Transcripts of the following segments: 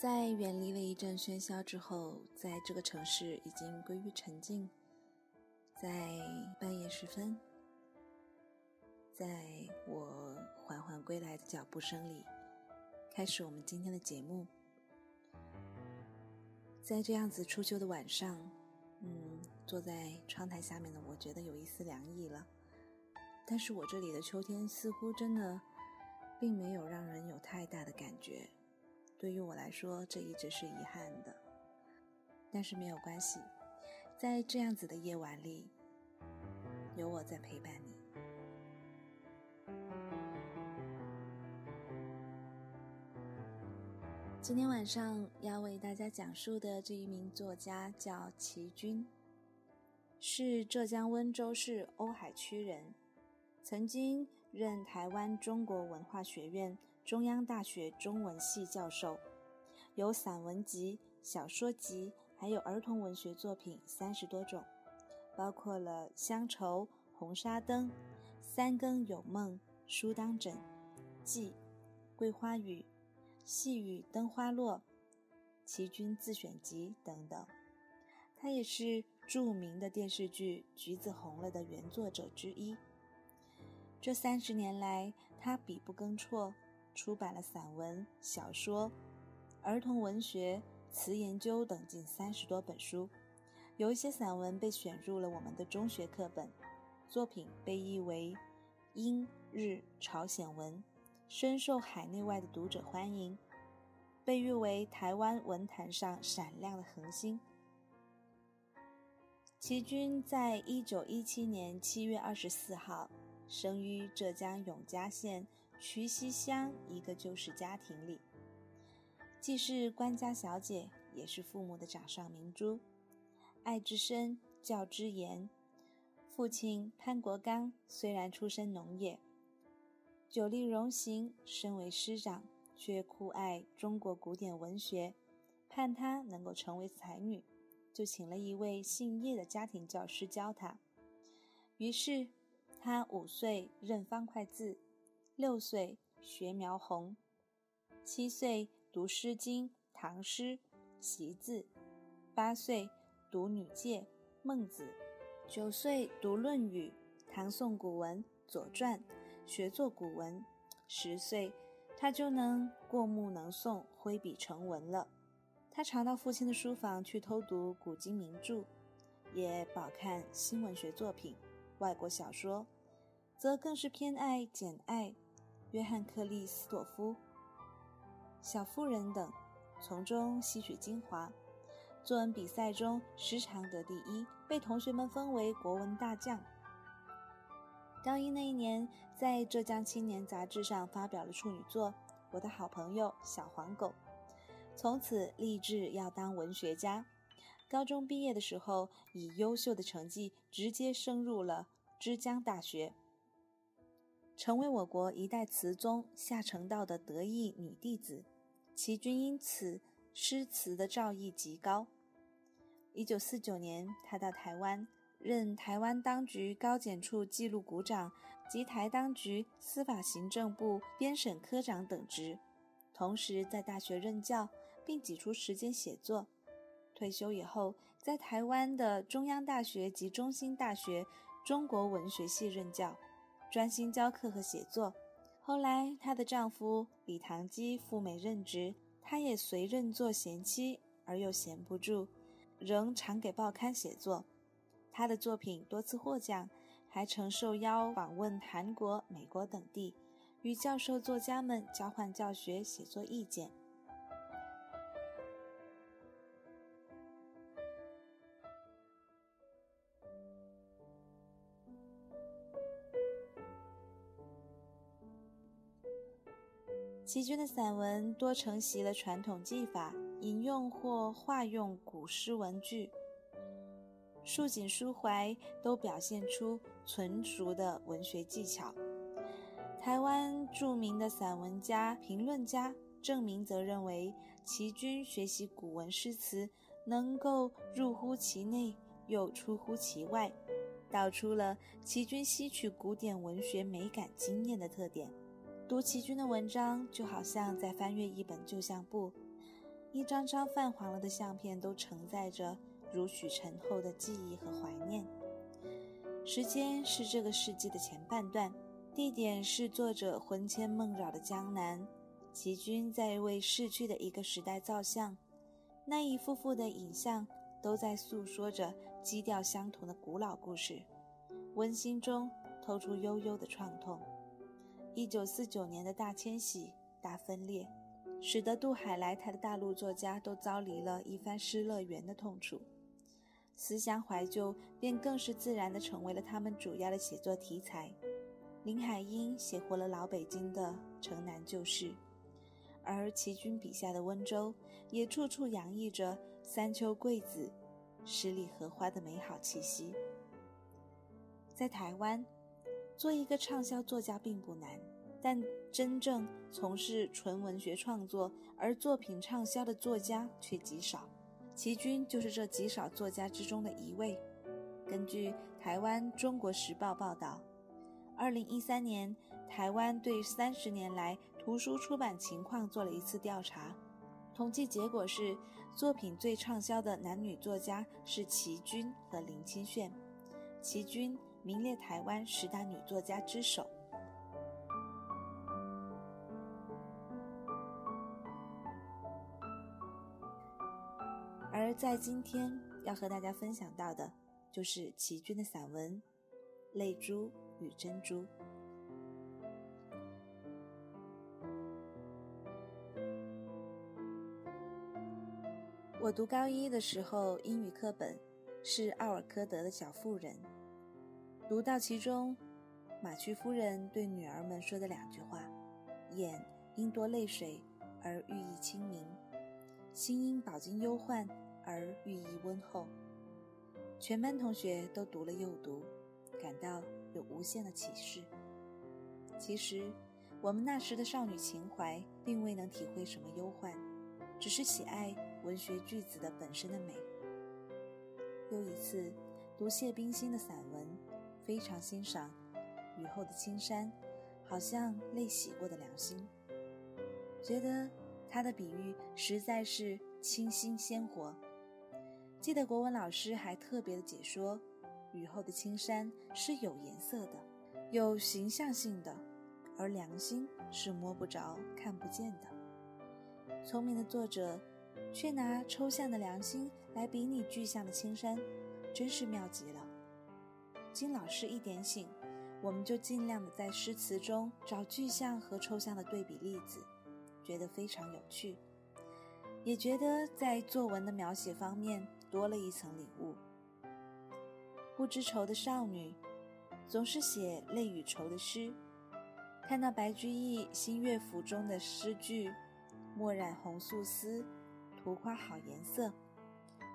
在远离了一阵喧嚣之后，在这个城市已经归于沉静。在半夜时分，在我缓缓归来的脚步声里，开始我们今天的节目。在这样子初秋的晚上，嗯，坐在窗台下面的我觉得有一丝凉意了。但是我这里的秋天似乎真的，并没有让人有太大的感觉。对于我来说，这一直是遗憾的，但是没有关系，在这样子的夜晚里，有我在陪伴你。今天晚上要为大家讲述的这一名作家叫齐军，是浙江温州市瓯海区人。曾经任台湾中国文化学院、中央大学中文系教授，有散文集、小说集，还有儿童文学作品三十多种，包括了《乡愁》《红纱灯》《三更有梦》《书当枕》《记》《桂花雨》《细雨灯花落》《齐君自选集》等等。他也是著名的电视剧《橘子红了》的原作者之一。这三十年来，他笔不更辍，出版了散文、小说、儿童文学、词研究等近三十多本书。有一些散文被选入了我们的中学课本，作品被译为英、日、朝鲜文，深受海内外的读者欢迎，被誉为台湾文坛上闪亮的恒星。齐军在一九一七年七月二十四号。生于浙江永嘉县渠溪乡一个旧式家庭里，既是官家小姐，也是父母的掌上明珠。爱之深，教之严。父亲潘国刚虽然出身农业，久历荣行，身为师长，却酷爱中国古典文学，盼他能够成为才女，就请了一位姓叶的家庭教师教他。于是。他五岁认方块字，六岁学描红，七岁读《诗经》《唐诗》习字，八岁读《女诫》《孟子》，九岁读《论语》唐宋古文《左传》，学做古文。十岁，他就能过目能诵，挥笔成文了。他常到父亲的书房去偷读古今名著，也饱看新文学作品。外国小说，则更是偏爱《简爱》、约翰·克利斯朵夫、小妇人等，从中吸取精华。作文比赛中时常得第一，被同学们封为国文大将。高一那一年，在浙江青年杂志上发表了处女作《我的好朋友小黄狗》，从此立志要当文学家。高中毕业的时候，以优秀的成绩直接升入了之江大学，成为我国一代词宗夏承道的得意女弟子。齐君因此诗词的造诣极高。一九四九年，他到台湾任台湾当局高检处记录股长及台当局司法行政部编审科长等职，同时在大学任教，并挤出时间写作。退休以后，在台湾的中央大学及中兴大学中国文学系任教，专心教课和写作。后来，她的丈夫李唐基赴美任职，她也随任做贤妻，而又闲不住，仍常给报刊写作。她的作品多次获奖，还曾受邀访问韩国、美国等地，与教授、作家们交换教学、写作意见。齐军的散文多承袭了传统技法，引用或化用古诗文句，抒景抒怀，都表现出纯熟的文学技巧。台湾著名的散文家、评论家郑明则认为，齐君学习古文诗词，能够入乎其内，又出乎其外，道出了齐君吸取古典文学美感经验的特点。读齐君的文章，就好像在翻阅一本旧相簿，一张张泛黄了的相片都承载着如许醇厚的记忆和怀念。时间是这个世纪的前半段，地点是作者魂牵梦绕的江南。齐君在为逝去的一个时代造像，那一幅幅的影像都在诉说着基调相同的古老故事，温馨中透出悠悠的创痛。一九四九年的大迁徙、大分裂，使得渡海来台的大陆作家都遭离了一番失乐园的痛楚，思乡怀旧便更是自然的成为了他们主要的写作题材。林海音写活了老北京的城南旧事，而齐君笔下的温州也处处洋溢着三秋桂子、十里荷花的美好气息。在台湾。做一个畅销作家并不难，但真正从事纯文学创作而作品畅销的作家却极少。齐君就是这极少作家之中的一位。根据台湾《中国时报》报道，二零一三年台湾对三十年来图书出版情况做了一次调查，统计结果是作品最畅销的男女作家是齐君和林清炫。齐君。名列台湾十大女作家之首。而在今天要和大家分享到的，就是齐君的散文《泪珠与珍珠》。我读高一的时候，英语课本是奥尔科德的《小妇人》。读到其中，马屈夫人对女儿们说的两句话：“眼因多泪水而寓意清明，心因饱经忧患而寓意温厚。”全班同学都读了又读，感到有无限的启示。其实，我们那时的少女情怀并未能体会什么忧患，只是喜爱文学句子的本身的美。又一次读谢冰心的散文。非常欣赏雨后的青山，好像泪洗过的良心。觉得他的比喻实在是清新鲜活。记得国文老师还特别的解说，雨后的青山是有颜色的，有形象性的，而良心是摸不着、看不见的。聪明的作者却拿抽象的良心来比拟具象的青山，真是妙极了。经老师一点醒，我们就尽量的在诗词中找具象和抽象的对比例子，觉得非常有趣，也觉得在作文的描写方面多了一层领悟。不知愁的少女，总是写泪与愁的诗。看到白居易《新乐府》中的诗句：“墨染红素丝，图夸好颜色。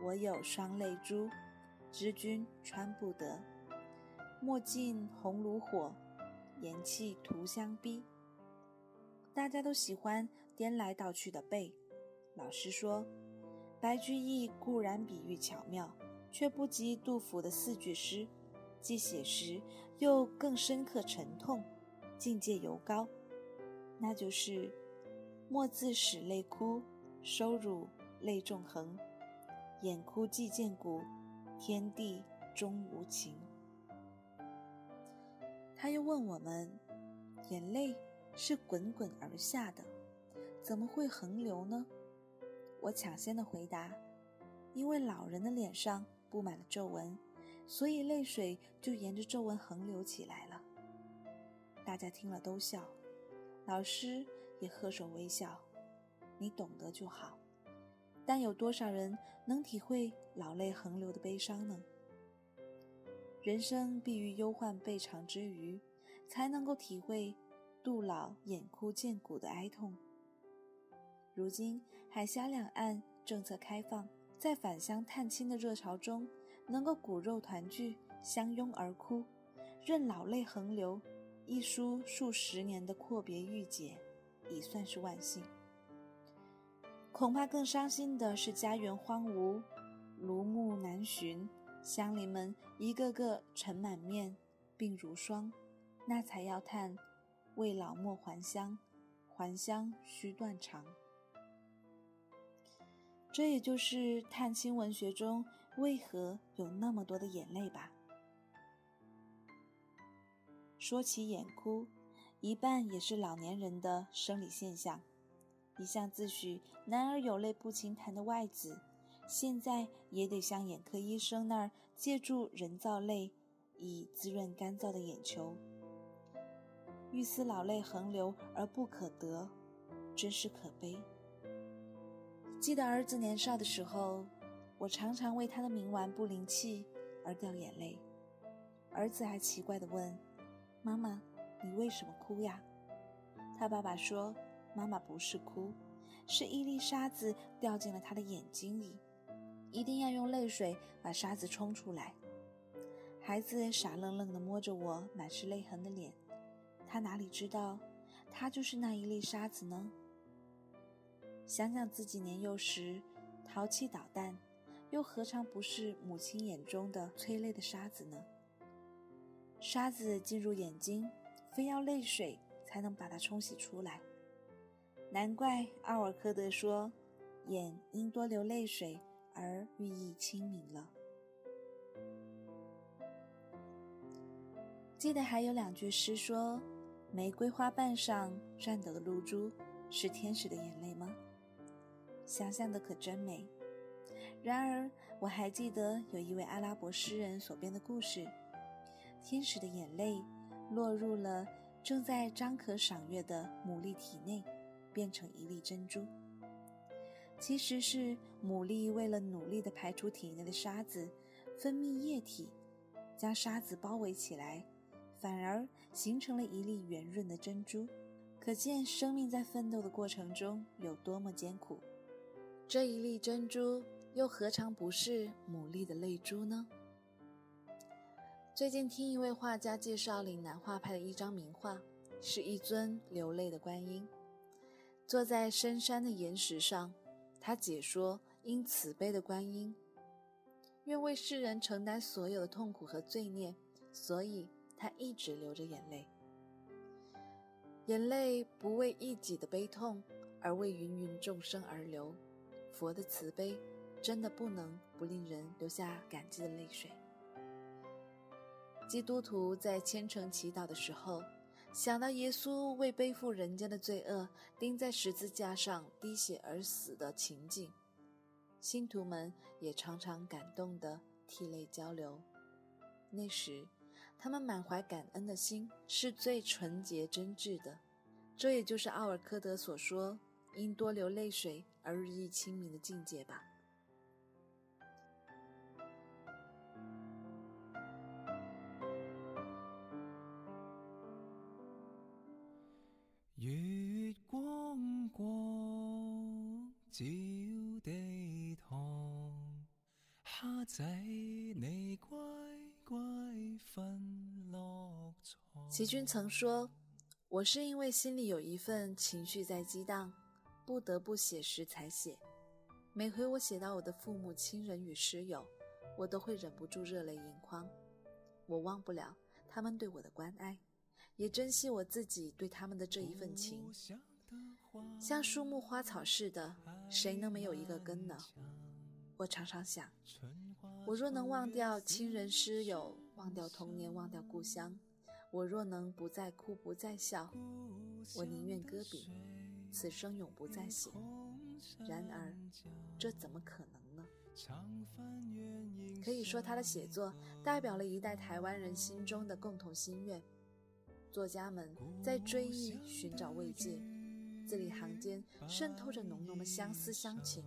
我有双泪珠，知君穿不得。”墨尽红炉火，颜气徒相逼。大家都喜欢颠来倒去的背。老师说，白居易固然比喻巧妙，却不及杜甫的四句诗，既写实又更深刻沉痛，境界尤高。那就是莫自始泪枯，收乳泪纵横，眼哭即见骨，天地终无情。他又问我们：“眼泪是滚滚而下的，怎么会横流呢？”我抢先的回答：“因为老人的脸上布满了皱纹，所以泪水就沿着皱纹横流起来了。”大家听了都笑，老师也呵手微笑：“你懂得就好。”但有多少人能体会老泪横流的悲伤呢？人生必于忧患备尝之余，才能够体会杜老眼哭见骨的哀痛。如今海峡两岸政策开放，在返乡探亲的热潮中，能够骨肉团聚，相拥而哭，任老泪横流，一书数十年的阔别郁结，已算是万幸。恐怕更伤心的是家园荒芜，庐木难寻，乡邻们一个个尘满面，病如霜，那才要叹未老莫还乡，还乡须断肠。这也就是探亲文学中为何有那么多的眼泪吧。说起眼哭，一半也是老年人的生理现象。一向自诩“男儿有泪不轻弹”的外子，现在也得向眼科医生那儿借助人造泪，以滋润干燥的眼球。欲思老泪横流而不可得，真是可悲。记得儿子年少的时候，我常常为他的冥顽不灵气而掉眼泪。儿子还奇怪地问：“妈妈，你为什么哭呀？”他爸爸说：“妈妈不是哭，是一粒沙子掉进了他的眼睛里，一定要用泪水把沙子冲出来。”孩子傻愣愣地摸着我满是泪痕的脸，他哪里知道，他就是那一粒沙子呢？想想自己年幼时淘气捣蛋，又何尝不是母亲眼中的催泪的沙子呢？沙子进入眼睛，非要泪水才能把它冲洗出来。难怪奥尔科德说：“眼因多流泪水而寓意清明了。”记得还有两句诗说：“玫瑰花瓣上颤抖的露珠，是天使的眼泪吗？”想象的可真美。然而，我还记得有一位阿拉伯诗人所编的故事：天使的眼泪落入了正在张可赏月的牡蛎体内，变成一粒珍珠。其实是牡蛎为了努力地排出体内的沙子，分泌液体，将沙子包围起来，反而形成了一粒圆润的珍珠。可见生命在奋斗的过程中有多么艰苦。这一粒珍珠又何尝不是牡蛎的泪珠呢？最近听一位画家介绍岭南画派的一张名画，是一尊流泪的观音，坐在深山的岩石上。他解说：因慈悲的观音，愿为世人承担所有的痛苦和罪孽，所以他一直流着眼泪。眼泪不为一己的悲痛，而为芸芸众生而流。佛的慈悲，真的不能不令人流下感激的泪水。基督徒在虔诚祈祷的时候，想到耶稣为背负人间的罪恶，钉在十字架上滴血而死的情景，信徒们也常常感动的涕泪交流。那时，他们满怀感恩的心是最纯洁真挚的。这也就是奥尔科德所说。因多流泪水而日益清明的境界吧。月光光照地堂，虾仔你乖乖瞓落床。齐君曾说：“我是因为心里有一份情绪在激荡。”不得不写时才写。每回我写到我的父母亲人与师友，我都会忍不住热泪盈眶。我忘不了他们对我的关爱，也珍惜我自己对他们的这一份情。像树木花草似的，谁能没有一个根呢？我常常想，我若能忘掉亲人师友，忘掉童年，忘掉故乡，我若能不再哭，不再笑，我宁愿搁笔。此生永不再写。然而，这怎么可能呢？可以说，他的写作代表了一代台湾人心中的共同心愿。作家们在追忆、寻找慰藉，字里行间渗透着浓浓的相思乡情。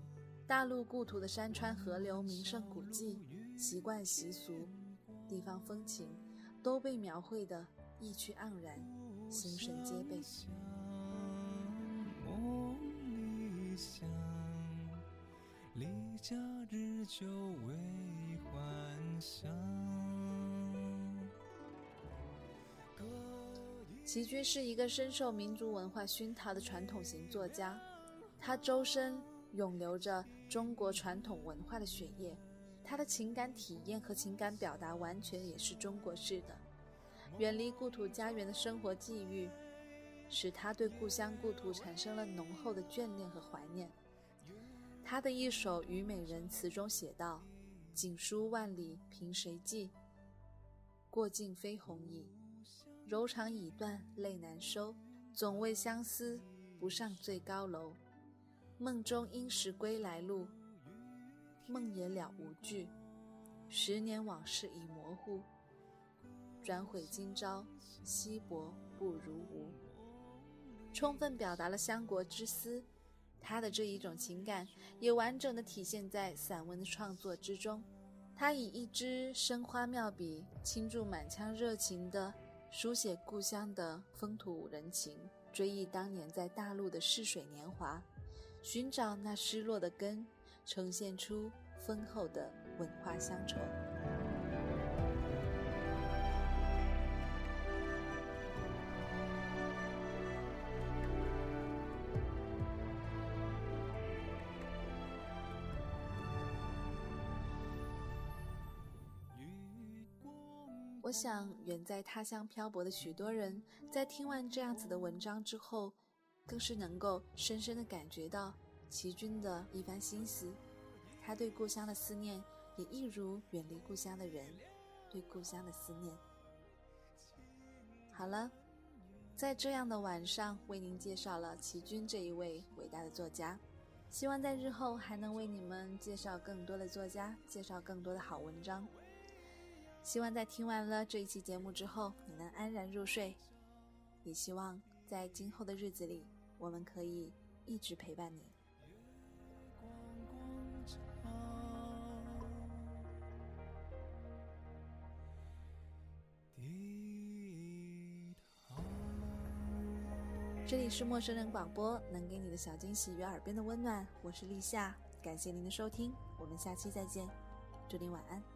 大陆故土的山川河流、名胜古迹、习惯习俗、地方风情，都被描绘得意趣盎然，心神皆备。离家日久为幻想。齐军是一个深受民族文化熏陶的传统型作家，他周身涌流着中国传统文化的血液，他的情感体验和情感表达完全也是中国式的。远离故土家园的生活际遇，使他对故乡故土产生了浓厚的眷恋和怀念。他的一首《虞美人》词中写道：“锦书万里凭谁寄？过尽飞鸿已。柔肠已断泪难收。总为相思不上最高楼。梦中应是归来路，梦也了无据。十年往事已模糊。转悔今朝，稀薄不如无。”充分表达了乡国之思。他的这一种情感也完整的体现在散文的创作之中。他以一支生花妙笔，倾注满腔热情的书写故乡的风土人情，追忆当年在大陆的逝水年华，寻找那失落的根，呈现出丰厚的文化乡愁。想，远在他乡漂泊的许多人，在听完这样子的文章之后，更是能够深深的感觉到齐军的一番心思。他对故乡的思念，也一如远离故乡的人对故乡的思念。好了，在这样的晚上，为您介绍了齐军这一位伟大的作家。希望在日后还能为你们介绍更多的作家，介绍更多的好文章。希望在听完了这一期节目之后，你能安然入睡。也希望在今后的日子里，我们可以一直陪伴你。这里是陌生人广播，能给你的小惊喜与耳边的温暖。我是立夏，感谢您的收听，我们下期再见，祝您晚安。